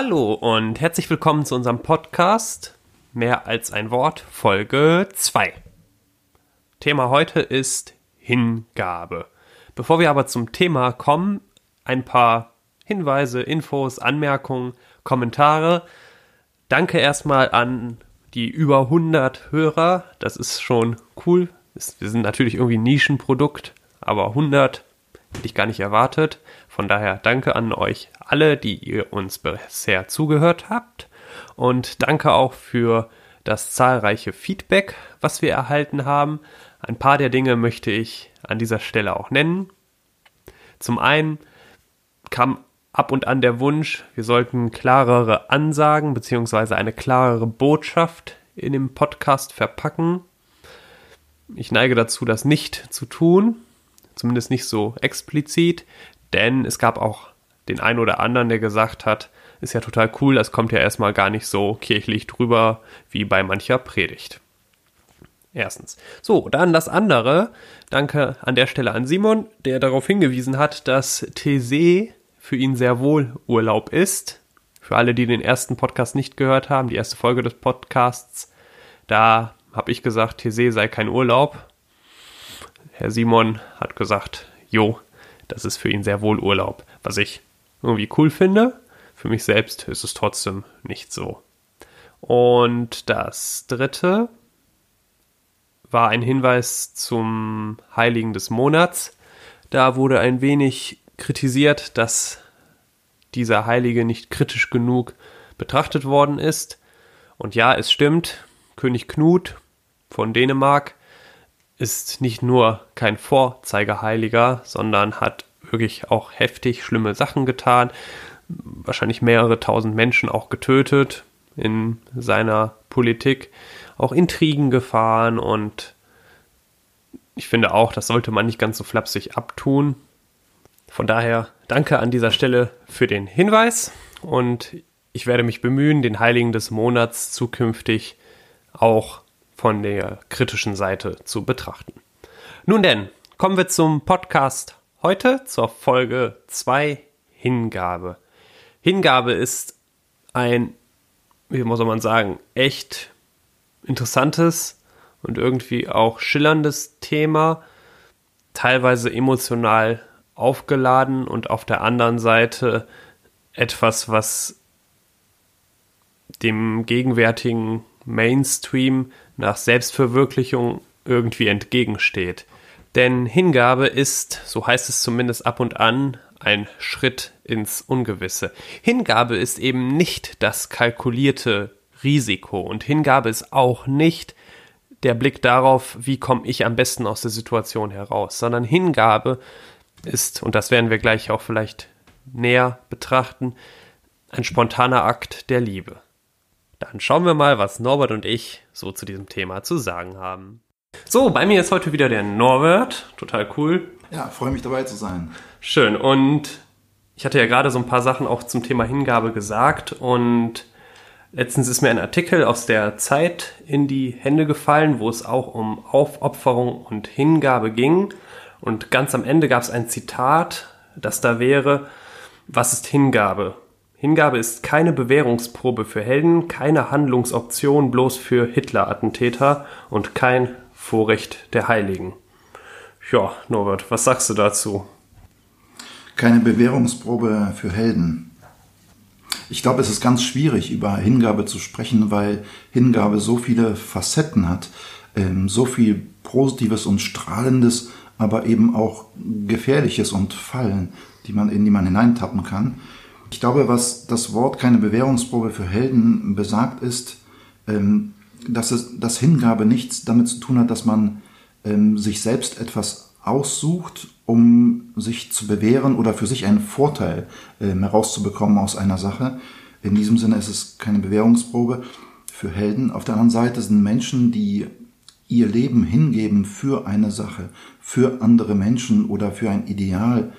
Hallo und herzlich willkommen zu unserem Podcast Mehr als ein Wort, Folge 2. Thema heute ist Hingabe. Bevor wir aber zum Thema kommen, ein paar Hinweise, Infos, Anmerkungen, Kommentare. Danke erstmal an die über 100 Hörer. Das ist schon cool. Wir sind natürlich irgendwie ein Nischenprodukt, aber 100 hätte ich gar nicht erwartet. Von daher danke an euch alle, die ihr uns bisher zugehört habt. Und danke auch für das zahlreiche Feedback, was wir erhalten haben. Ein paar der Dinge möchte ich an dieser Stelle auch nennen. Zum einen kam ab und an der Wunsch, wir sollten klarere Ansagen bzw. eine klarere Botschaft in dem Podcast verpacken. Ich neige dazu, das nicht zu tun, zumindest nicht so explizit, denn es gab auch den einen oder anderen, der gesagt hat, ist ja total cool, das kommt ja erstmal gar nicht so kirchlich drüber wie bei mancher Predigt. Erstens. So, dann das andere. Danke an der Stelle an Simon, der darauf hingewiesen hat, dass TC für ihn sehr wohl Urlaub ist. Für alle, die den ersten Podcast nicht gehört haben, die erste Folge des Podcasts, da habe ich gesagt, TC sei kein Urlaub. Herr Simon hat gesagt, jo, das ist für ihn sehr wohl Urlaub, was ich irgendwie cool finde. Für mich selbst ist es trotzdem nicht so. Und das dritte war ein Hinweis zum Heiligen des Monats. Da wurde ein wenig kritisiert, dass dieser Heilige nicht kritisch genug betrachtet worden ist. Und ja, es stimmt, König Knut von Dänemark ist nicht nur kein Vorzeigeheiliger, sondern hat wirklich auch heftig schlimme Sachen getan, wahrscheinlich mehrere tausend Menschen auch getötet in seiner Politik, auch Intrigen gefahren und ich finde auch, das sollte man nicht ganz so flapsig abtun. Von daher danke an dieser Stelle für den Hinweis und ich werde mich bemühen, den Heiligen des Monats zukünftig auch von der kritischen Seite zu betrachten. Nun denn, kommen wir zum Podcast heute, zur Folge 2 Hingabe. Hingabe ist ein, wie muss man sagen, echt interessantes und irgendwie auch schillerndes Thema, teilweise emotional aufgeladen und auf der anderen Seite etwas, was dem gegenwärtigen Mainstream nach Selbstverwirklichung irgendwie entgegensteht. Denn Hingabe ist, so heißt es zumindest ab und an, ein Schritt ins Ungewisse. Hingabe ist eben nicht das kalkulierte Risiko und Hingabe ist auch nicht der Blick darauf, wie komme ich am besten aus der Situation heraus, sondern Hingabe ist, und das werden wir gleich auch vielleicht näher betrachten, ein spontaner Akt der Liebe. Dann schauen wir mal, was Norbert und ich so zu diesem Thema zu sagen haben. So, bei mir ist heute wieder der Norbert. Total cool. Ja, freue mich dabei zu sein. Schön. Und ich hatte ja gerade so ein paar Sachen auch zum Thema Hingabe gesagt und letztens ist mir ein Artikel aus der Zeit in die Hände gefallen, wo es auch um Aufopferung und Hingabe ging. Und ganz am Ende gab es ein Zitat, das da wäre, was ist Hingabe? Hingabe ist keine Bewährungsprobe für Helden, keine Handlungsoption bloß für Hitler-Attentäter und kein Vorrecht der Heiligen. Ja, Norbert, was sagst du dazu? Keine Bewährungsprobe für Helden. Ich glaube, es ist ganz schwierig, über Hingabe zu sprechen, weil Hingabe so viele Facetten hat, ähm, so viel Positives und Strahlendes, aber eben auch Gefährliches und Fallen, die man, in die man hineintappen kann. Ich glaube, was das Wort keine Bewährungsprobe für Helden besagt, ist, ähm, dass, es, dass Hingabe nichts damit zu tun hat, dass man ähm, sich selbst etwas aussucht, um sich zu bewähren oder für sich einen Vorteil ähm, herauszubekommen aus einer Sache. In diesem Sinne ist es keine Bewährungsprobe für Helden. Auf der anderen Seite sind Menschen, die ihr Leben hingeben für eine Sache, für andere Menschen oder für ein Ideal,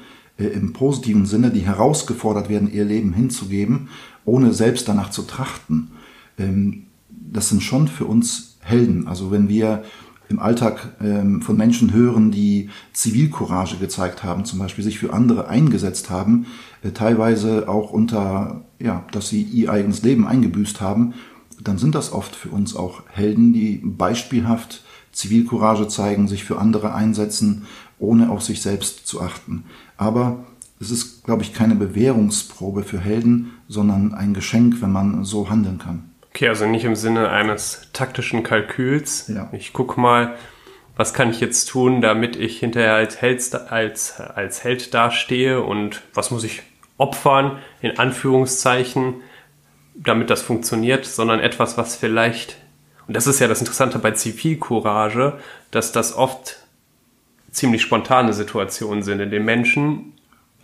im positiven Sinne, die herausgefordert werden, ihr Leben hinzugeben, ohne selbst danach zu trachten. Ähm, das sind schon für uns Helden. Also wenn wir im Alltag ähm, von Menschen hören, die Zivilcourage gezeigt haben, zum Beispiel sich für andere eingesetzt haben, äh, teilweise auch unter, ja, dass sie ihr eigenes Leben eingebüßt haben, dann sind das oft für uns auch Helden, die beispielhaft Zivilcourage zeigen, sich für andere einsetzen, ohne auf sich selbst zu achten. Aber es ist, glaube ich, keine Bewährungsprobe für Helden, sondern ein Geschenk, wenn man so handeln kann. Okay, also nicht im Sinne eines taktischen Kalküls. Ja. Ich gucke mal, was kann ich jetzt tun, damit ich hinterher als Held, als, als Held dastehe und was muss ich opfern, in Anführungszeichen, damit das funktioniert, sondern etwas, was vielleicht, und das ist ja das Interessante bei Zivilcourage, dass das oft ziemlich spontane Situationen sind, in denen Menschen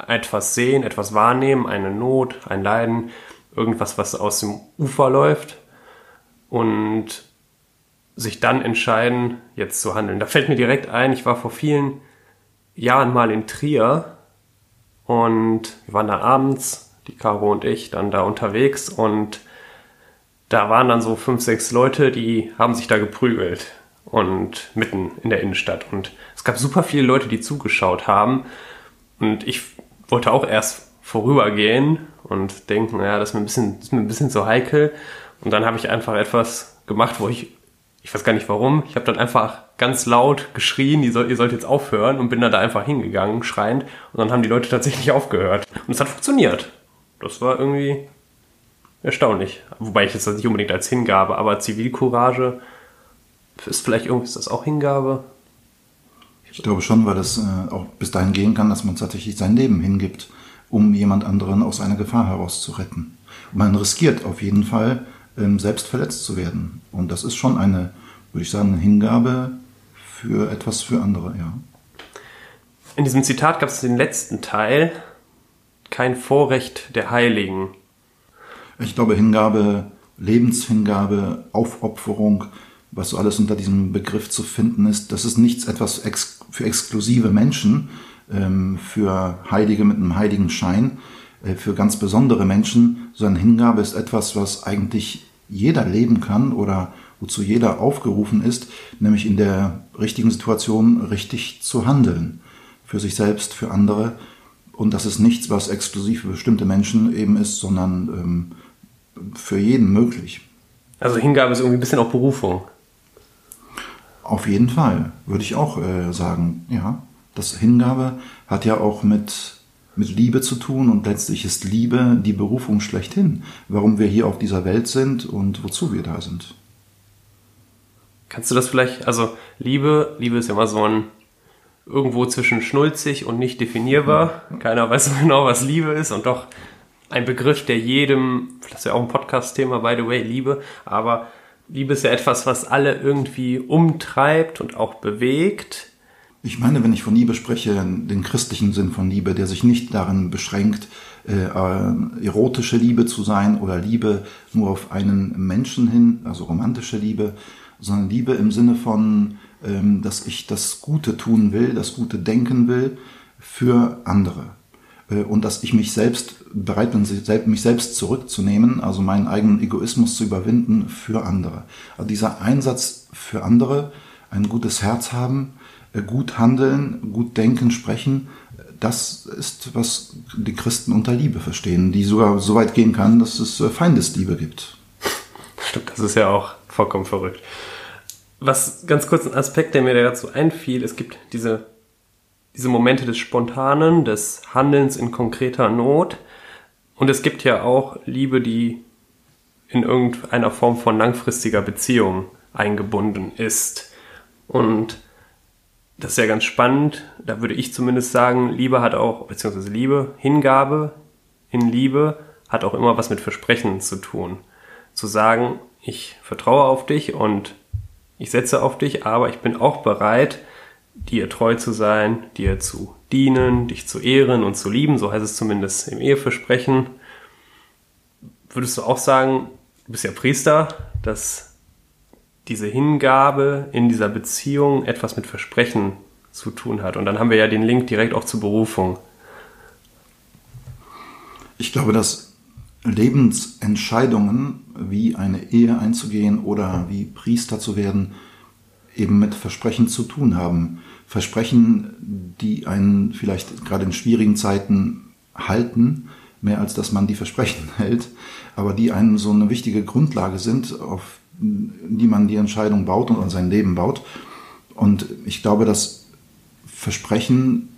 etwas sehen, etwas wahrnehmen, eine Not, ein Leiden, irgendwas, was aus dem Ufer läuft und sich dann entscheiden, jetzt zu handeln. Da fällt mir direkt ein, ich war vor vielen Jahren mal in Trier und wir waren da abends, die Caro und ich, dann da unterwegs und da waren dann so fünf, sechs Leute, die haben sich da geprügelt und mitten in der Innenstadt und es gab super viele Leute, die zugeschaut haben und ich wollte auch erst vorübergehen und denken, naja, das ist mir ein bisschen, ist mir ein bisschen zu heikel. Und dann habe ich einfach etwas gemacht, wo ich, ich weiß gar nicht warum, ich habe dann einfach ganz laut geschrien, ihr sollt, ihr sollt jetzt aufhören und bin dann da einfach hingegangen, schreiend. Und dann haben die Leute tatsächlich aufgehört. Und es hat funktioniert. Das war irgendwie erstaunlich. Wobei ich das nicht unbedingt als Hingabe, aber Zivilcourage ist vielleicht irgendwie, ist das auch Hingabe? Ich glaube schon, weil das äh, auch bis dahin gehen kann, dass man tatsächlich sein Leben hingibt, um jemand anderen aus einer Gefahr herauszuretten. Und man riskiert auf jeden Fall, ähm, selbst verletzt zu werden. Und das ist schon eine, würde ich sagen, eine Hingabe für etwas für andere, ja. In diesem Zitat gab es den letzten Teil, kein Vorrecht der Heiligen. Ich glaube, Hingabe, Lebenshingabe, Aufopferung, was so alles unter diesem Begriff zu finden ist, das ist nichts etwas ex für exklusive Menschen, ähm, für Heilige mit einem heiligen Schein, äh, für ganz besondere Menschen, sondern Hingabe ist etwas, was eigentlich jeder leben kann oder wozu jeder aufgerufen ist, nämlich in der richtigen Situation richtig zu handeln. Für sich selbst, für andere. Und das ist nichts, was exklusiv für bestimmte Menschen eben ist, sondern ähm, für jeden möglich. Also Hingabe ist irgendwie ein bisschen auch Berufung. Auf jeden Fall, würde ich auch äh, sagen, ja. Das Hingabe hat ja auch mit, mit Liebe zu tun und letztlich ist Liebe die Berufung schlechthin, warum wir hier auf dieser Welt sind und wozu wir da sind. Kannst du das vielleicht, also Liebe, Liebe ist ja immer so ein irgendwo zwischen schnulzig und nicht definierbar. Keiner weiß so genau, was Liebe ist und doch ein Begriff, der jedem, das ist ja auch ein Podcast-Thema, by the way, Liebe, aber Liebe ist ja etwas, was alle irgendwie umtreibt und auch bewegt. Ich meine, wenn ich von Liebe spreche, den christlichen Sinn von Liebe, der sich nicht darin beschränkt, äh, erotische Liebe zu sein oder Liebe nur auf einen Menschen hin, also romantische Liebe, sondern Liebe im Sinne von, ähm, dass ich das Gute tun will, das Gute denken will für andere. Äh, und dass ich mich selbst bereit bin, mich selbst zurückzunehmen, also meinen eigenen Egoismus zu überwinden für andere. Also dieser Einsatz für andere, ein gutes Herz haben, äh, gut handeln, gut denken, sprechen, das ist, was die Christen unter Liebe verstehen, die sogar so weit gehen kann, dass es äh, Feindesliebe gibt. Stimmt, das ist ja auch vollkommen verrückt. Was ganz kurz ein Aspekt, der mir dazu einfiel, es gibt diese diese Momente des Spontanen, des Handelns in konkreter Not. Und es gibt ja auch Liebe, die in irgendeiner Form von langfristiger Beziehung eingebunden ist. Und das ist ja ganz spannend. Da würde ich zumindest sagen, Liebe hat auch, beziehungsweise Liebe, Hingabe in Liebe hat auch immer was mit Versprechen zu tun. Zu sagen, ich vertraue auf dich und ich setze auf dich, aber ich bin auch bereit, dir treu zu sein, dir zu dienen, dich zu ehren und zu lieben, so heißt es zumindest im Eheversprechen. Würdest du auch sagen, du bist ja Priester, dass diese Hingabe in dieser Beziehung etwas mit Versprechen zu tun hat? Und dann haben wir ja den Link direkt auch zur Berufung. Ich glaube, dass Lebensentscheidungen, wie eine Ehe einzugehen oder wie Priester zu werden, eben mit Versprechen zu tun haben. Versprechen, die einen vielleicht gerade in schwierigen Zeiten halten, mehr als dass man die Versprechen hält, aber die einen so eine wichtige Grundlage sind, auf die man die Entscheidung baut und sein Leben baut. Und ich glaube, dass Versprechen,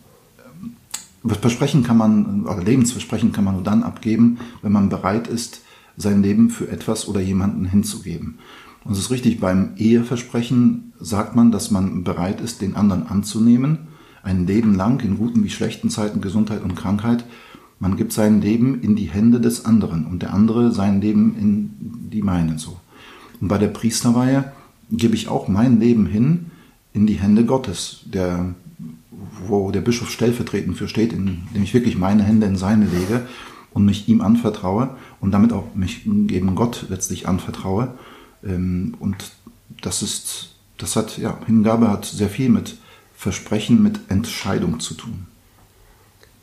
Versprechen kann man, oder Lebensversprechen kann man nur dann abgeben, wenn man bereit ist, sein Leben für etwas oder jemanden hinzugeben. Und es ist richtig, beim Eheversprechen sagt man, dass man bereit ist, den anderen anzunehmen, ein Leben lang, in guten wie schlechten Zeiten, Gesundheit und Krankheit. Man gibt sein Leben in die Hände des anderen und der andere sein Leben in die meine so. Und bei der Priesterweihe gebe ich auch mein Leben hin in die Hände Gottes, der, wo der Bischof stellvertretend für steht, indem ich wirklich meine Hände in seine lege und mich ihm anvertraue und damit auch mich eben Gott letztlich anvertraue. Ähm, und das ist, das hat, ja, Hingabe hat sehr viel mit Versprechen, mit Entscheidung zu tun.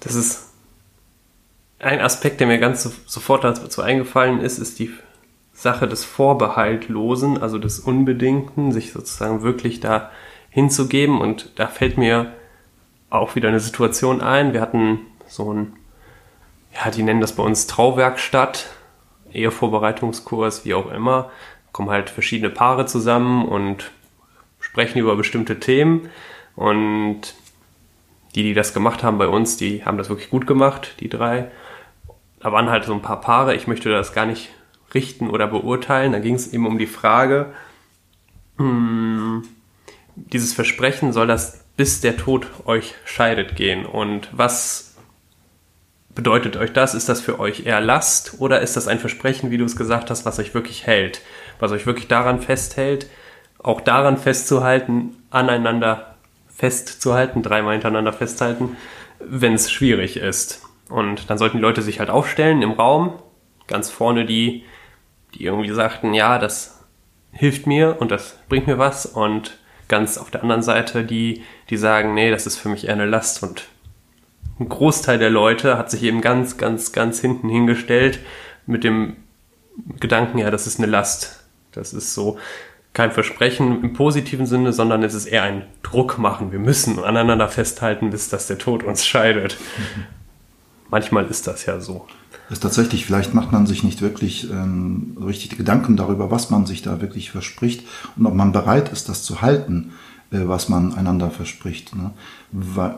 Das ist ein Aspekt, der mir ganz sofort dazu eingefallen ist, ist die Sache des Vorbehaltlosen, also des Unbedingten, sich sozusagen wirklich da hinzugeben. Und da fällt mir auch wieder eine Situation ein. Wir hatten so ein, ja, die nennen das bei uns Trauwerkstatt, Ehevorbereitungskurs, wie auch immer. Kommen halt verschiedene Paare zusammen und sprechen über bestimmte Themen. Und die, die das gemacht haben bei uns, die haben das wirklich gut gemacht, die drei. Da waren halt so ein paar Paare. Ich möchte das gar nicht richten oder beurteilen. Da ging es eben um die Frage, hm, dieses Versprechen soll das bis der Tod euch scheidet gehen. Und was bedeutet euch das? Ist das für euch eher Last oder ist das ein Versprechen, wie du es gesagt hast, was euch wirklich hält? Was euch wirklich daran festhält, auch daran festzuhalten, aneinander festzuhalten, dreimal hintereinander festhalten, wenn es schwierig ist. Und dann sollten die Leute sich halt aufstellen im Raum, ganz vorne die die irgendwie sagten, ja, das hilft mir und das bringt mir was und ganz auf der anderen Seite die, die sagen, nee, das ist für mich eher eine Last und ein Großteil der Leute hat sich eben ganz, ganz, ganz hinten hingestellt mit dem Gedanken, ja, das ist eine Last. Das ist so kein Versprechen im positiven Sinne, sondern es ist eher ein Druck machen. Wir müssen aneinander festhalten, bis dass der Tod uns scheidet. Manchmal ist das ja so ist tatsächlich, vielleicht macht man sich nicht wirklich ähm, richtig Gedanken darüber, was man sich da wirklich verspricht und ob man bereit ist, das zu halten, äh, was man einander verspricht. Ne?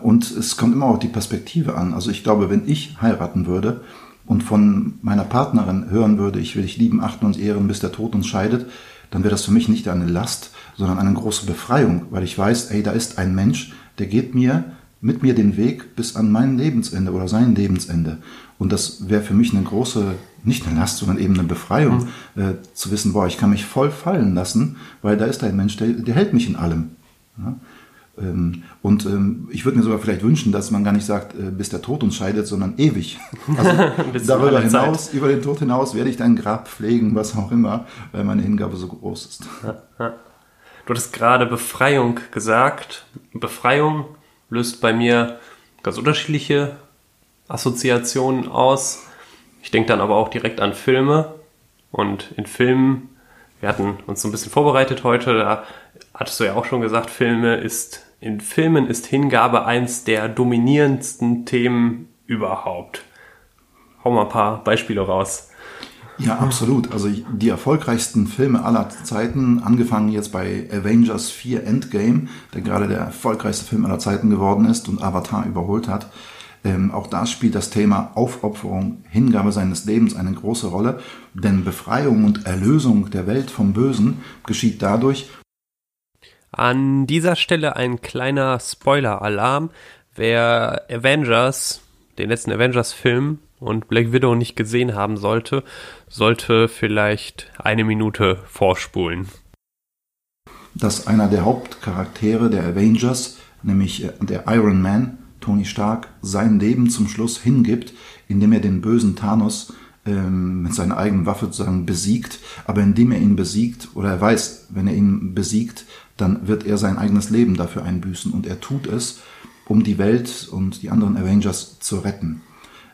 Und es kommt immer auch die Perspektive an. Also ich glaube, wenn ich heiraten würde und von meiner Partnerin hören würde, ich will dich lieben, achten und ehren, bis der Tod uns scheidet, dann wäre das für mich nicht eine Last, sondern eine große Befreiung, weil ich weiß, ey, da ist ein Mensch, der geht mir mit mir den Weg bis an mein Lebensende oder sein Lebensende. Und das wäre für mich eine große, nicht eine Last, sondern eben eine Befreiung, mhm. äh, zu wissen, boah, ich kann mich voll fallen lassen, weil da ist ein Mensch, der, der hält mich in allem. Ja? Ähm, und ähm, ich würde mir sogar vielleicht wünschen, dass man gar nicht sagt, äh, bis der Tod uns scheidet, sondern ewig. Also darüber hinaus, Zeit. über den Tod hinaus werde ich dein Grab pflegen, was auch immer, weil meine Hingabe so groß ist. Du hattest gerade Befreiung gesagt. Befreiung löst bei mir ganz unterschiedliche Assoziationen aus. Ich denke dann aber auch direkt an Filme. Und in Filmen, wir hatten uns so ein bisschen vorbereitet heute, da hattest du ja auch schon gesagt, Filme ist, in Filmen ist Hingabe eins der dominierendsten Themen überhaupt. Hau mal ein paar Beispiele raus. Ja, absolut. Also die erfolgreichsten Filme aller Zeiten, angefangen jetzt bei Avengers 4 Endgame, der gerade der erfolgreichste Film aller Zeiten geworden ist und Avatar überholt hat, ähm, auch da spielt das Thema Aufopferung, Hingabe seines Lebens eine große Rolle, denn Befreiung und Erlösung der Welt vom Bösen geschieht dadurch. An dieser Stelle ein kleiner Spoiler-Alarm. Wer Avengers, den letzten Avengers-Film und Black Widow nicht gesehen haben sollte, sollte vielleicht eine Minute vorspulen. Dass einer der Hauptcharaktere der Avengers, nämlich äh, der Iron Man, Tony Stark sein Leben zum Schluss hingibt, indem er den bösen Thanos ähm, mit seiner eigenen Waffe sozusagen besiegt, aber indem er ihn besiegt oder er weiß, wenn er ihn besiegt, dann wird er sein eigenes Leben dafür einbüßen und er tut es, um die Welt und die anderen Avengers zu retten.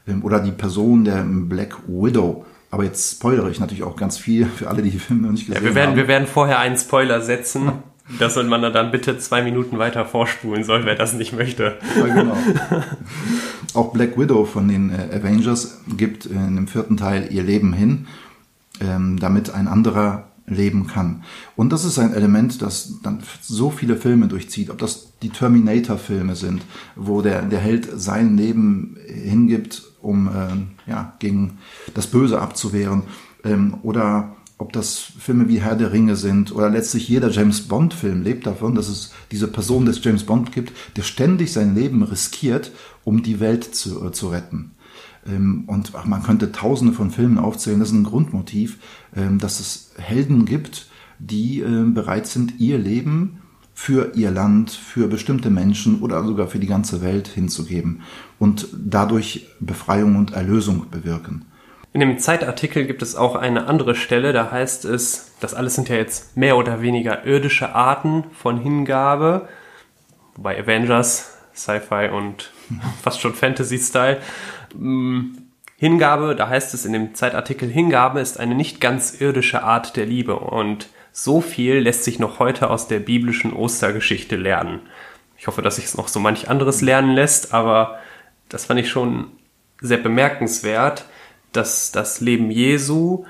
Ähm, oder die Person der Black Widow. Aber jetzt spoilere ich natürlich auch ganz viel für alle, die die Filme noch nicht gesehen ja, wir werden, haben. Wir werden vorher einen Spoiler setzen. Das soll man dann bitte zwei Minuten weiter vorspulen soll, wer das nicht möchte. Ja, genau. Auch Black Widow von den äh, Avengers gibt in dem vierten Teil ihr Leben hin, ähm, damit ein anderer leben kann. Und das ist ein Element, das dann so viele Filme durchzieht, ob das die Terminator-Filme sind, wo der, der Held sein Leben hingibt, um äh, ja, gegen das Böse abzuwehren, ähm, oder ob das Filme wie Herr der Ringe sind oder letztlich jeder James Bond-Film lebt davon, dass es diese Person des James Bond gibt, der ständig sein Leben riskiert, um die Welt zu, äh, zu retten. Ähm, und man könnte tausende von Filmen aufzählen. Das ist ein Grundmotiv, ähm, dass es Helden gibt, die äh, bereit sind, ihr Leben für ihr Land, für bestimmte Menschen oder sogar für die ganze Welt hinzugeben und dadurch Befreiung und Erlösung bewirken. In dem Zeitartikel gibt es auch eine andere Stelle, da heißt es, das alles sind ja jetzt mehr oder weniger irdische Arten von Hingabe, wobei Avengers, Sci-Fi und fast schon Fantasy-Style. Mm, Hingabe, da heißt es in dem Zeitartikel, Hingabe ist eine nicht ganz irdische Art der Liebe und so viel lässt sich noch heute aus der biblischen Ostergeschichte lernen. Ich hoffe, dass sich es noch so manch anderes lernen lässt, aber das fand ich schon sehr bemerkenswert, dass das Leben Jesu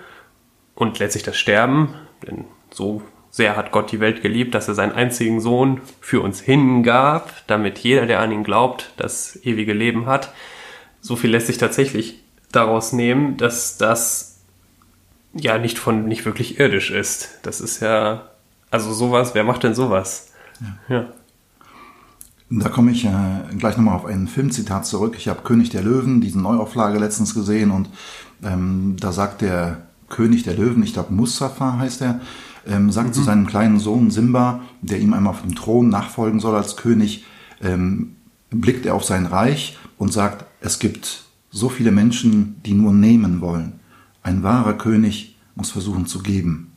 und letztlich das Sterben, denn so sehr hat Gott die Welt geliebt, dass er seinen einzigen Sohn für uns hingab, damit jeder, der an ihn glaubt, das ewige Leben hat. So viel lässt sich tatsächlich daraus nehmen, dass das ja nicht von nicht wirklich irdisch ist. Das ist ja also sowas. Wer macht denn sowas? Ja. ja. Da komme ich äh, gleich nochmal auf ein Filmzitat zurück. Ich habe König der Löwen, diese Neuauflage letztens gesehen und ähm, da sagt der König der Löwen, ich glaube Mustafa heißt er, ähm, sagt mhm. zu seinem kleinen Sohn Simba, der ihm einmal auf dem Thron nachfolgen soll als König, ähm, blickt er auf sein Reich und sagt, es gibt so viele Menschen, die nur nehmen wollen. Ein wahrer König muss versuchen zu geben.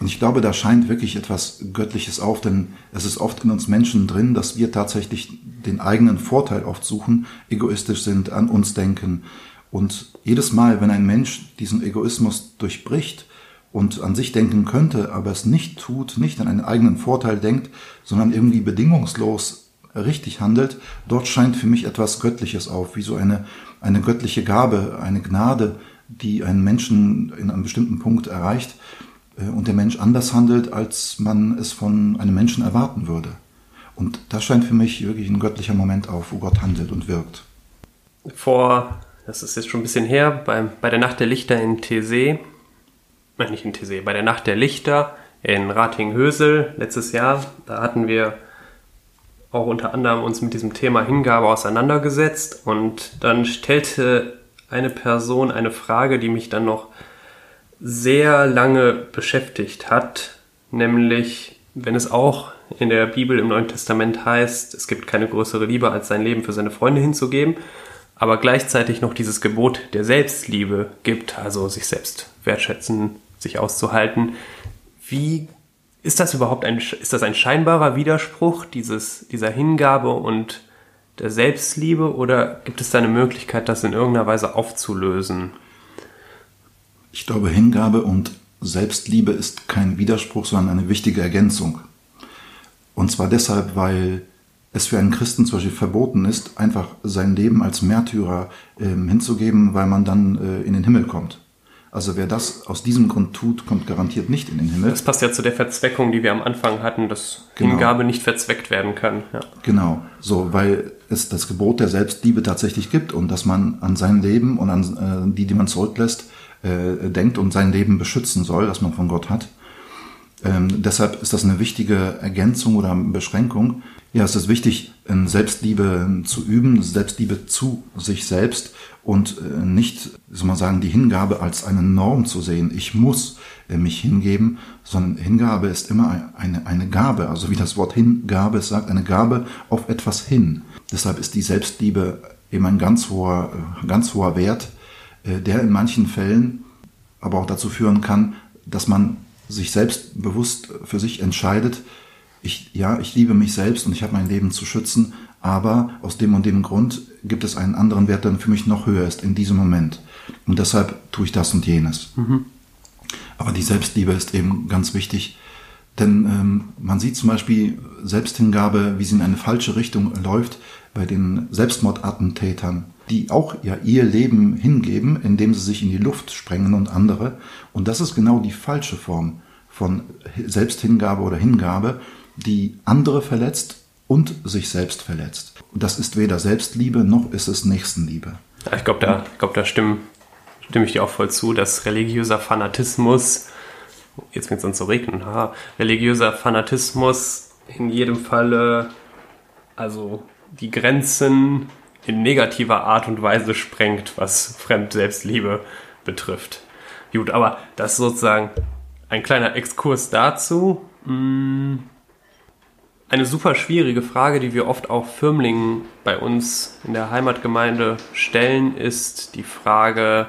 Und ich glaube, da scheint wirklich etwas Göttliches auf, denn es ist oft in uns Menschen drin, dass wir tatsächlich den eigenen Vorteil oft suchen, egoistisch sind, an uns denken. Und jedes Mal, wenn ein Mensch diesen Egoismus durchbricht und an sich denken könnte, aber es nicht tut, nicht an einen eigenen Vorteil denkt, sondern irgendwie bedingungslos richtig handelt, dort scheint für mich etwas Göttliches auf, wie so eine, eine göttliche Gabe, eine Gnade, die einen Menschen in einem bestimmten Punkt erreicht äh, und der Mensch anders handelt, als man es von einem Menschen erwarten würde. Und das scheint für mich wirklich ein göttlicher Moment auf, wo Gott handelt und wirkt. Vor, das ist jetzt schon ein bisschen her, bei, bei der Nacht der Lichter in TC, nein, nicht in TC, bei der Nacht der Lichter in Rating-Hösel letztes Jahr, da hatten wir auch unter anderem uns mit diesem Thema Hingabe auseinandergesetzt und dann stellte eine Person eine Frage, die mich dann noch sehr lange beschäftigt hat, nämlich wenn es auch in der Bibel im Neuen Testament heißt, es gibt keine größere Liebe als sein Leben für seine Freunde hinzugeben, aber gleichzeitig noch dieses Gebot der Selbstliebe gibt, also sich selbst wertschätzen, sich auszuhalten. Wie ist das überhaupt ein, ist das ein scheinbarer Widerspruch, dieses, dieser Hingabe und der Selbstliebe, oder gibt es da eine Möglichkeit, das in irgendeiner Weise aufzulösen? Ich glaube, Hingabe und Selbstliebe ist kein Widerspruch, sondern eine wichtige Ergänzung. Und zwar deshalb, weil es für einen Christen zum Beispiel verboten ist, einfach sein Leben als Märtyrer äh, hinzugeben, weil man dann äh, in den Himmel kommt. Also wer das aus diesem Grund tut, kommt garantiert nicht in den Himmel. Das passt ja zu der Verzweckung, die wir am Anfang hatten, dass genau. Hingabe nicht verzweckt werden kann. Ja. Genau, so, weil es das Gebot der Selbstliebe tatsächlich gibt und dass man an sein Leben und an äh, die, die man zurücklässt, äh, denkt und sein Leben beschützen soll, das man von Gott hat. Ähm, deshalb ist das eine wichtige Ergänzung oder Beschränkung. Ja, es ist wichtig, Selbstliebe zu üben, Selbstliebe zu sich selbst und äh, nicht, soll man sagen, die Hingabe als eine Norm zu sehen. Ich muss äh, mich hingeben, sondern Hingabe ist immer eine, eine Gabe, also wie das Wort Hingabe sagt, eine Gabe auf etwas hin. Deshalb ist die Selbstliebe eben ein ganz hoher, äh, ganz hoher Wert, der in manchen Fällen aber auch dazu führen kann, dass man sich selbst bewusst für sich entscheidet, ich, ja, ich liebe mich selbst und ich habe mein Leben zu schützen, aber aus dem und dem Grund gibt es einen anderen Wert, der für mich noch höher ist in diesem Moment. Und deshalb tue ich das und jenes. Mhm. Aber die Selbstliebe ist eben ganz wichtig, Denn ähm, man sieht zum Beispiel Selbsthingabe, wie sie in eine falsche Richtung läuft, bei den Selbstmordattentätern, die auch ja ihr Leben hingeben, indem sie sich in die Luft sprengen und andere. Und das ist genau die falsche Form von Selbsthingabe oder Hingabe, die andere verletzt und sich selbst verletzt. Das ist weder Selbstliebe noch ist es Nächstenliebe. Ja, ich glaube, da, glaub, da stimme, stimme ich dir auch voll zu, dass religiöser Fanatismus, jetzt fängt es an zu regnen, ha, religiöser Fanatismus in jedem Falle, also die Grenzen in negativer Art und Weise sprengt, was Fremd-Selbstliebe betrifft. Gut, aber das ist sozusagen ein kleiner Exkurs dazu. Hm, eine super schwierige Frage, die wir oft auch Firmlingen bei uns in der Heimatgemeinde stellen, ist die Frage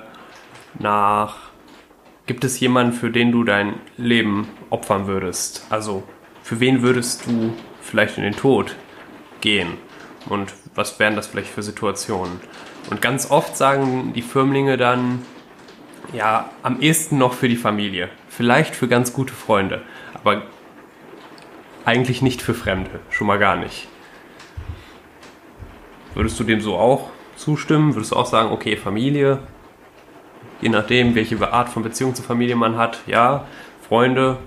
nach, gibt es jemanden, für den du dein Leben opfern würdest? Also, für wen würdest du vielleicht in den Tod gehen? Und was wären das vielleicht für Situationen? Und ganz oft sagen die Firmlinge dann, ja, am ehesten noch für die Familie, vielleicht für ganz gute Freunde, aber eigentlich nicht für Fremde, schon mal gar nicht. Würdest du dem so auch zustimmen? Würdest du auch sagen, okay, Familie, je nachdem, welche Art von Beziehung zur Familie man hat, ja, Freunde,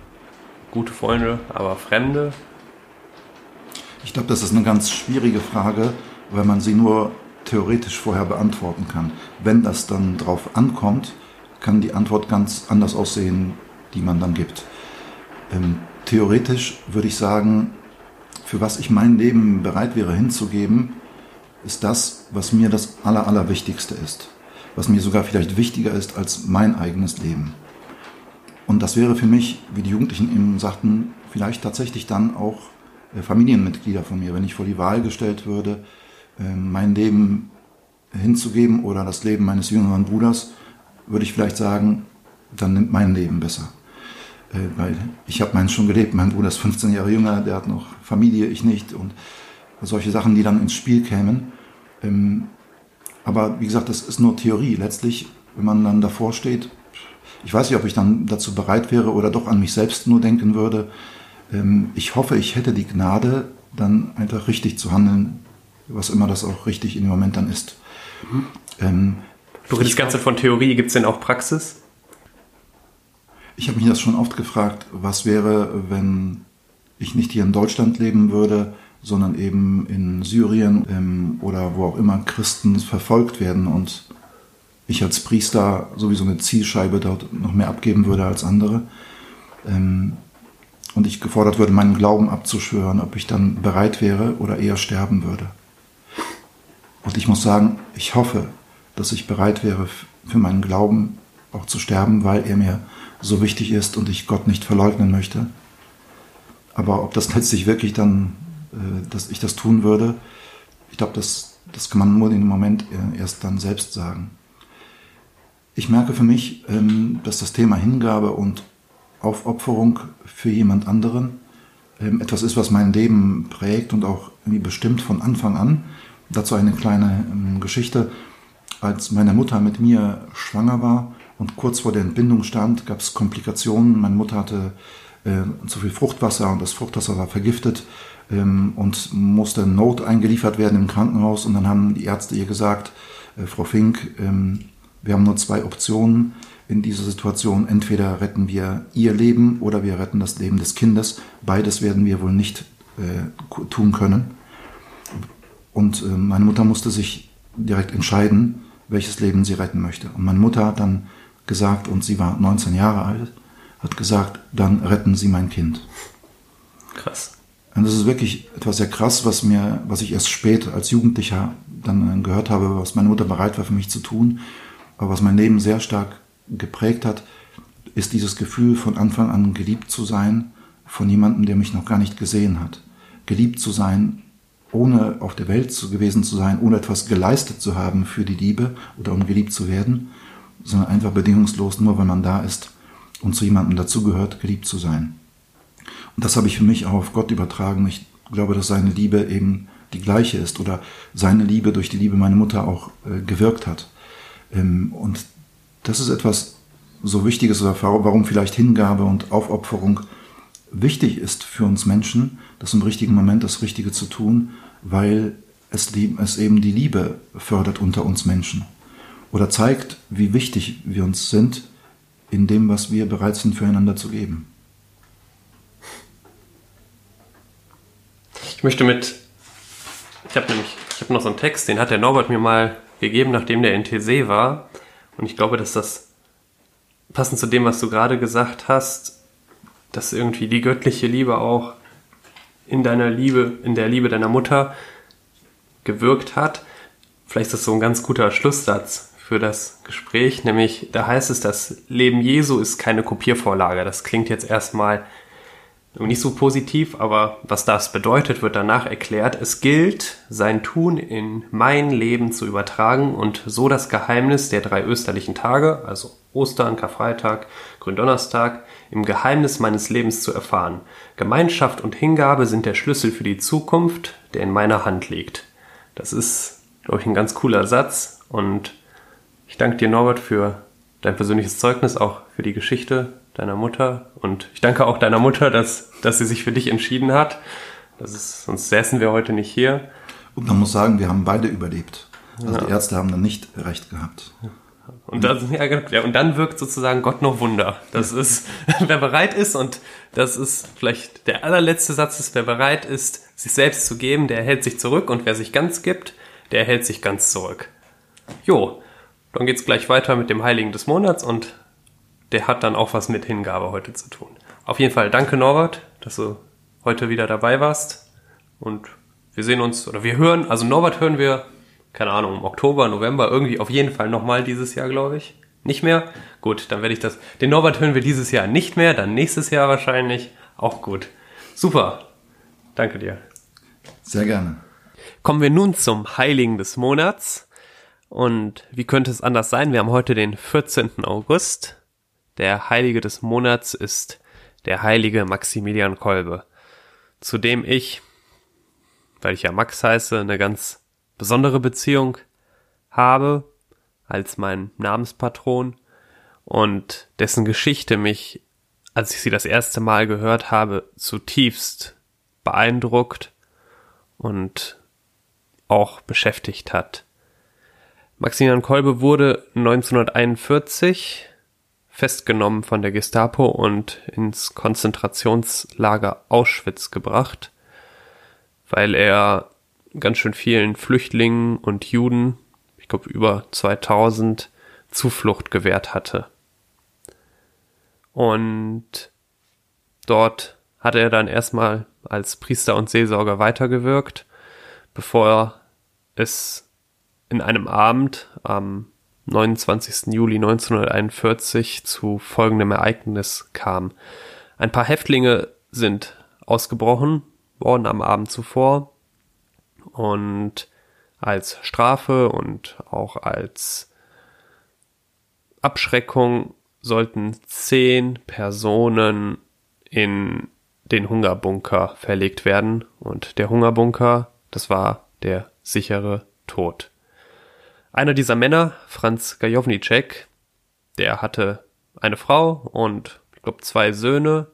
gute Freunde, aber Fremde? Ich glaube, das ist eine ganz schwierige Frage, weil man sie nur theoretisch vorher beantworten kann. Wenn das dann drauf ankommt, kann die Antwort ganz anders aussehen, die man dann gibt. Ähm, theoretisch würde ich sagen, für was ich mein Leben bereit wäre hinzugeben, ist das, was mir das Aller, Allerwichtigste ist. Was mir sogar vielleicht wichtiger ist als mein eigenes Leben. Und das wäre für mich, wie die Jugendlichen eben sagten, vielleicht tatsächlich dann auch äh, Familienmitglieder von mir, wenn ich vor die Wahl gestellt würde, äh, mein Leben hinzugeben oder das Leben meines jüngeren Bruders, würde ich vielleicht sagen, dann nimmt mein Leben besser. Äh, weil ich habe meinen schon gelebt. Mein Bruder ist 15 Jahre jünger, der hat noch Familie, ich nicht und solche Sachen, die dann ins Spiel kämen. Ähm, aber wie gesagt, das ist nur Theorie. Letztlich, wenn man dann davor steht, ich weiß nicht, ob ich dann dazu bereit wäre oder doch an mich selbst nur denken würde. Ähm, ich hoffe, ich hätte die Gnade, dann einfach richtig zu handeln, was immer das auch richtig in dem Moment dann ist. Mhm. Ähm, du redest Ganze von Theorie, gibt es denn auch Praxis? Ich habe mich das schon oft gefragt, was wäre, wenn ich nicht hier in Deutschland leben würde, sondern eben in Syrien ähm, oder wo auch immer Christen verfolgt werden und ich als Priester sowieso eine Zielscheibe dort noch mehr abgeben würde als andere. Ähm, und ich gefordert würde, meinen Glauben abzuschwören, ob ich dann bereit wäre oder eher sterben würde. Und ich muss sagen, ich hoffe, dass ich bereit wäre, für meinen Glauben auch zu sterben, weil er mir so wichtig ist und ich Gott nicht verleugnen möchte. Aber ob das letztlich wirklich dann, äh, dass ich das tun würde, ich glaube, das, das kann man nur in dem Moment äh, erst dann selbst sagen. Ich merke für mich, ähm, dass das Thema Hingabe und Aufopferung für jemand anderen ähm, etwas ist, was mein Leben prägt und auch irgendwie bestimmt von Anfang an. Dazu eine kleine ähm, Geschichte. Als meine Mutter mit mir schwanger war, und kurz vor der Entbindung stand, gab es Komplikationen. Meine Mutter hatte äh, zu viel Fruchtwasser und das Fruchtwasser war vergiftet ähm, und musste Not eingeliefert werden im Krankenhaus. Und dann haben die Ärzte ihr gesagt, äh, Frau Fink, ähm, wir haben nur zwei Optionen in dieser Situation. Entweder retten wir ihr Leben oder wir retten das Leben des Kindes. Beides werden wir wohl nicht äh, tun können. Und äh, meine Mutter musste sich direkt entscheiden, welches Leben sie retten möchte. Und meine Mutter hat dann gesagt und sie war 19 Jahre alt, hat gesagt, dann retten Sie mein Kind. Krass. Und das ist wirklich etwas sehr krass, was mir, was ich erst spät als Jugendlicher dann gehört habe, was meine Mutter bereit war für mich zu tun, aber was mein Leben sehr stark geprägt hat, ist dieses Gefühl von Anfang an geliebt zu sein von jemandem, der mich noch gar nicht gesehen hat. Geliebt zu sein, ohne auf der Welt zu gewesen zu sein, ohne etwas geleistet zu haben für die Liebe oder um geliebt zu werden, sondern einfach bedingungslos, nur weil man da ist und zu jemandem dazugehört, geliebt zu sein. Und das habe ich für mich auch auf Gott übertragen. Ich glaube, dass seine Liebe eben die gleiche ist oder seine Liebe durch die Liebe meiner Mutter auch äh, gewirkt hat. Ähm, und das ist etwas so Wichtiges warum vielleicht Hingabe und Aufopferung wichtig ist für uns Menschen, das im richtigen Moment das Richtige zu tun, weil es, es eben die Liebe fördert unter uns Menschen oder zeigt, wie wichtig wir uns sind in dem, was wir bereit sind füreinander zu geben. Ich möchte mit, ich habe nämlich, ich habe noch so einen Text, den hat der Norbert mir mal gegeben, nachdem der in TC war. Und ich glaube, dass das passend zu dem, was du gerade gesagt hast, dass irgendwie die göttliche Liebe auch in deiner Liebe, in der Liebe deiner Mutter gewirkt hat. Vielleicht ist das so ein ganz guter Schlusssatz für das Gespräch, nämlich da heißt es, das Leben Jesu ist keine Kopiervorlage. Das klingt jetzt erstmal nicht so positiv, aber was das bedeutet, wird danach erklärt. Es gilt, sein Tun in mein Leben zu übertragen und so das Geheimnis der drei österlichen Tage, also Ostern, Karfreitag, Gründonnerstag, im Geheimnis meines Lebens zu erfahren. Gemeinschaft und Hingabe sind der Schlüssel für die Zukunft, der in meiner Hand liegt. Das ist, glaube ich, ein ganz cooler Satz und ich danke dir, Norbert, für dein persönliches Zeugnis, auch für die Geschichte deiner Mutter. Und ich danke auch deiner Mutter, dass, dass sie sich für dich entschieden hat. Das ist, sonst säßen wir heute nicht hier. Und man muss sagen, wir haben beide überlebt. Also ja. die Ärzte haben dann nicht recht gehabt. Und, das, ja, und dann wirkt sozusagen Gott noch Wunder. Das ist, wer bereit ist, und das ist vielleicht der allerletzte Satz ist, wer bereit ist, sich selbst zu geben, der hält sich zurück und wer sich ganz gibt, der hält sich ganz zurück. Jo, dann geht's gleich weiter mit dem Heiligen des Monats und der hat dann auch was mit Hingabe heute zu tun. Auf jeden Fall danke Norbert, dass du heute wieder dabei warst und wir sehen uns oder wir hören, also Norbert hören wir, keine Ahnung, im Oktober, November, irgendwie auf jeden Fall nochmal dieses Jahr, glaube ich. Nicht mehr? Gut, dann werde ich das. Den Norbert hören wir dieses Jahr nicht mehr, dann nächstes Jahr wahrscheinlich. Auch gut. Super. Danke dir. Sehr gerne. Kommen wir nun zum Heiligen des Monats. Und wie könnte es anders sein? Wir haben heute den 14. August. Der Heilige des Monats ist der heilige Maximilian Kolbe, zu dem ich, weil ich ja Max heiße, eine ganz besondere Beziehung habe als mein Namenspatron und dessen Geschichte mich, als ich sie das erste Mal gehört habe, zutiefst beeindruckt und auch beschäftigt hat. Maximilian Kolbe wurde 1941 festgenommen von der Gestapo und ins Konzentrationslager Auschwitz gebracht, weil er ganz schön vielen Flüchtlingen und Juden, ich glaube über 2000, Zuflucht gewährt hatte. Und dort hat er dann erstmal als Priester und Seelsorger weitergewirkt, bevor es in einem Abend am 29. Juli 1941 zu folgendem Ereignis kam. Ein paar Häftlinge sind ausgebrochen worden am Abend zuvor und als Strafe und auch als Abschreckung sollten zehn Personen in den Hungerbunker verlegt werden und der Hungerbunker, das war der sichere Tod. Einer dieser Männer, Franz Gajownicek, der hatte eine Frau und ich glaube zwei Söhne.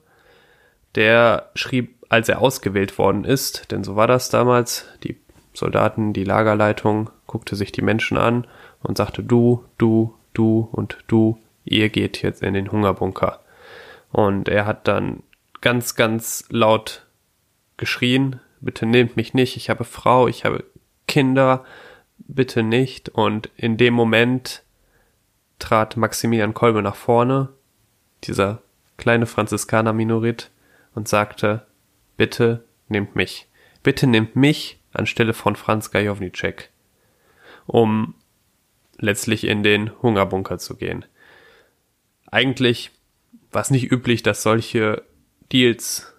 Der schrieb, als er ausgewählt worden ist, denn so war das damals, die Soldaten, die Lagerleitung guckte sich die Menschen an und sagte du, du, du und du, ihr geht jetzt in den Hungerbunker. Und er hat dann ganz, ganz laut geschrien, bitte nehmt mich nicht, ich habe Frau, ich habe Kinder, bitte nicht. Und in dem Moment trat Maximilian Kolbe nach vorne, dieser kleine Franziskaner-Minorit, und sagte, bitte nehmt mich. Bitte nehmt mich anstelle von Franz Gajownicek, um letztlich in den Hungerbunker zu gehen. Eigentlich war es nicht üblich, dass solche Deals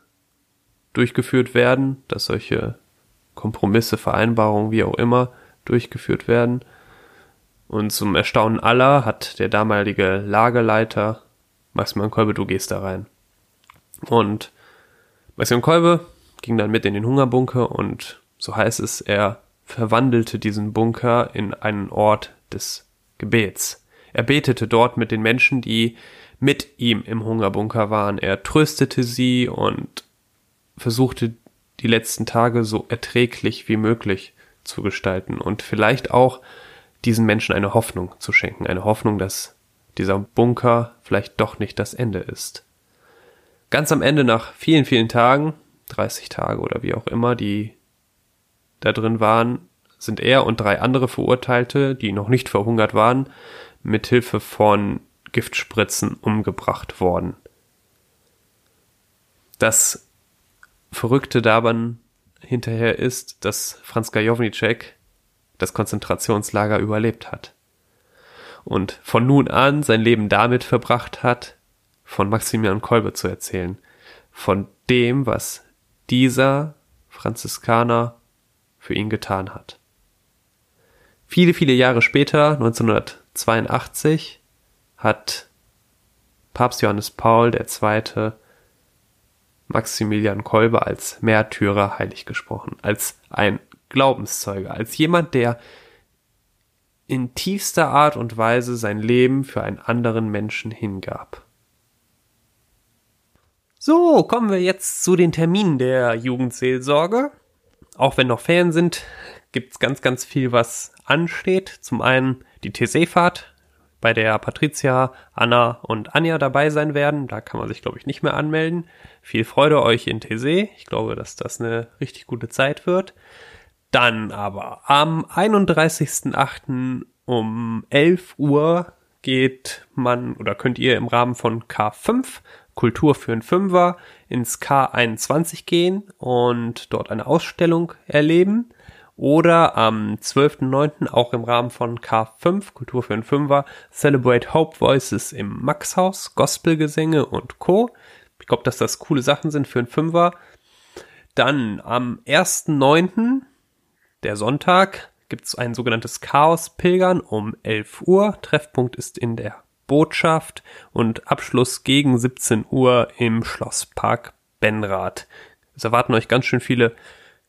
durchgeführt werden, dass solche Kompromisse, Vereinbarungen, wie auch immer, durchgeführt werden. Und zum Erstaunen aller hat der damalige Lagerleiter Maximilian Kolbe, du gehst da rein. Und Maximilian Kolbe ging dann mit in den Hungerbunker und so heißt es, er verwandelte diesen Bunker in einen Ort des Gebets. Er betete dort mit den Menschen, die mit ihm im Hungerbunker waren. Er tröstete sie und versuchte die letzten Tage so erträglich wie möglich zu gestalten und vielleicht auch diesen Menschen eine Hoffnung zu schenken, eine Hoffnung, dass dieser Bunker vielleicht doch nicht das Ende ist. Ganz am Ende nach vielen, vielen Tagen, 30 Tage oder wie auch immer, die da drin waren, sind er und drei andere Verurteilte, die noch nicht verhungert waren, mit Hilfe von Giftspritzen umgebracht worden. Das Verrückte daran hinterher ist, dass Franz Gajownicek das Konzentrationslager überlebt hat und von nun an sein Leben damit verbracht hat, von Maximilian Kolbe zu erzählen, von dem, was dieser Franziskaner für ihn getan hat. Viele, viele Jahre später, 1982, hat Papst Johannes Paul II. Maximilian Kolbe als Märtyrer heilig gesprochen, als ein Glaubenszeuge, als jemand, der in tiefster Art und Weise sein Leben für einen anderen Menschen hingab. So, kommen wir jetzt zu den Terminen der Jugendseelsorge. Auch wenn noch Ferien sind, gibt's ganz, ganz viel, was ansteht. Zum einen die TC-Fahrt, bei der Patricia, Anna und Anja dabei sein werden. Da kann man sich, glaube ich, nicht mehr anmelden. Viel Freude euch in TC. Ich glaube, dass das eine richtig gute Zeit wird. Dann aber am 31.08. um 11 Uhr geht man oder könnt ihr im Rahmen von K5 Kultur für einen Fünfer ins K21 gehen und dort eine Ausstellung erleben. Oder am 12.09. auch im Rahmen von K5 Kultur für einen Fünfer Celebrate Hope Voices im Maxhaus, Gospelgesänge und Co. Ich glaube, dass das coole Sachen sind für einen Fünfer. Dann am 1.9 der Sonntag gibt es ein sogenanntes Chaos-Pilgern um 11 Uhr. Treffpunkt ist in der Botschaft und Abschluss gegen 17 Uhr im Schlosspark Benrath. Es erwarten euch ganz schön viele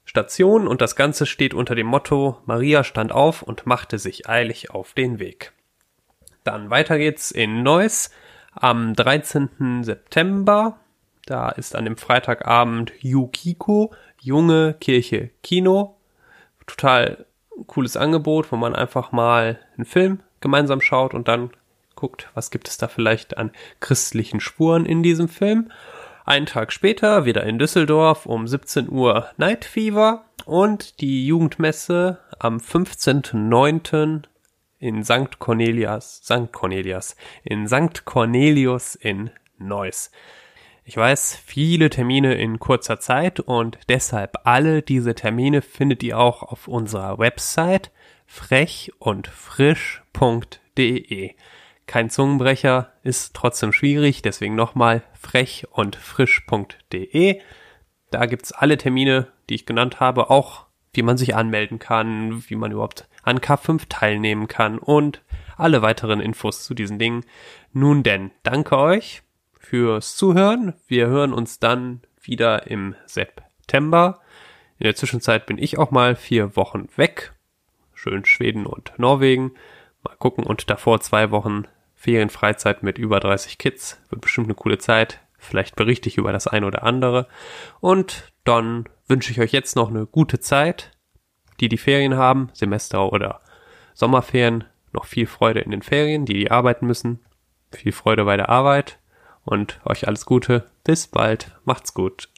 Stationen und das Ganze steht unter dem Motto Maria stand auf und machte sich eilig auf den Weg. Dann weiter geht's in Neuss am 13. September. Da ist an dem Freitagabend Yukiko, Junge Kirche Kino total cooles Angebot, wo man einfach mal einen Film gemeinsam schaut und dann guckt, was gibt es da vielleicht an christlichen Spuren in diesem Film. Einen Tag später wieder in Düsseldorf um 17 Uhr Night Fever und die Jugendmesse am 15.09. in St. Cornelius, St. Cornelius, in St. Cornelius in Neuss. Ich weiß, viele Termine in kurzer Zeit und deshalb alle diese Termine findet ihr auch auf unserer Website frech und frisch.de. Kein Zungenbrecher ist trotzdem schwierig, deswegen nochmal frech und frisch.de. Da gibt's alle Termine, die ich genannt habe, auch wie man sich anmelden kann, wie man überhaupt an K5 teilnehmen kann und alle weiteren Infos zu diesen Dingen. Nun denn, danke euch fürs Zuhören. Wir hören uns dann wieder im September. In der Zwischenzeit bin ich auch mal vier Wochen weg. Schön Schweden und Norwegen. Mal gucken. Und davor zwei Wochen Ferienfreizeit mit über 30 Kids. Wird bestimmt eine coole Zeit. Vielleicht berichte ich über das eine oder andere. Und dann wünsche ich euch jetzt noch eine gute Zeit. Die die Ferien haben, Semester oder Sommerferien, noch viel Freude in den Ferien. Die die arbeiten müssen, viel Freude bei der Arbeit und euch alles Gute. Bis bald. Macht's gut.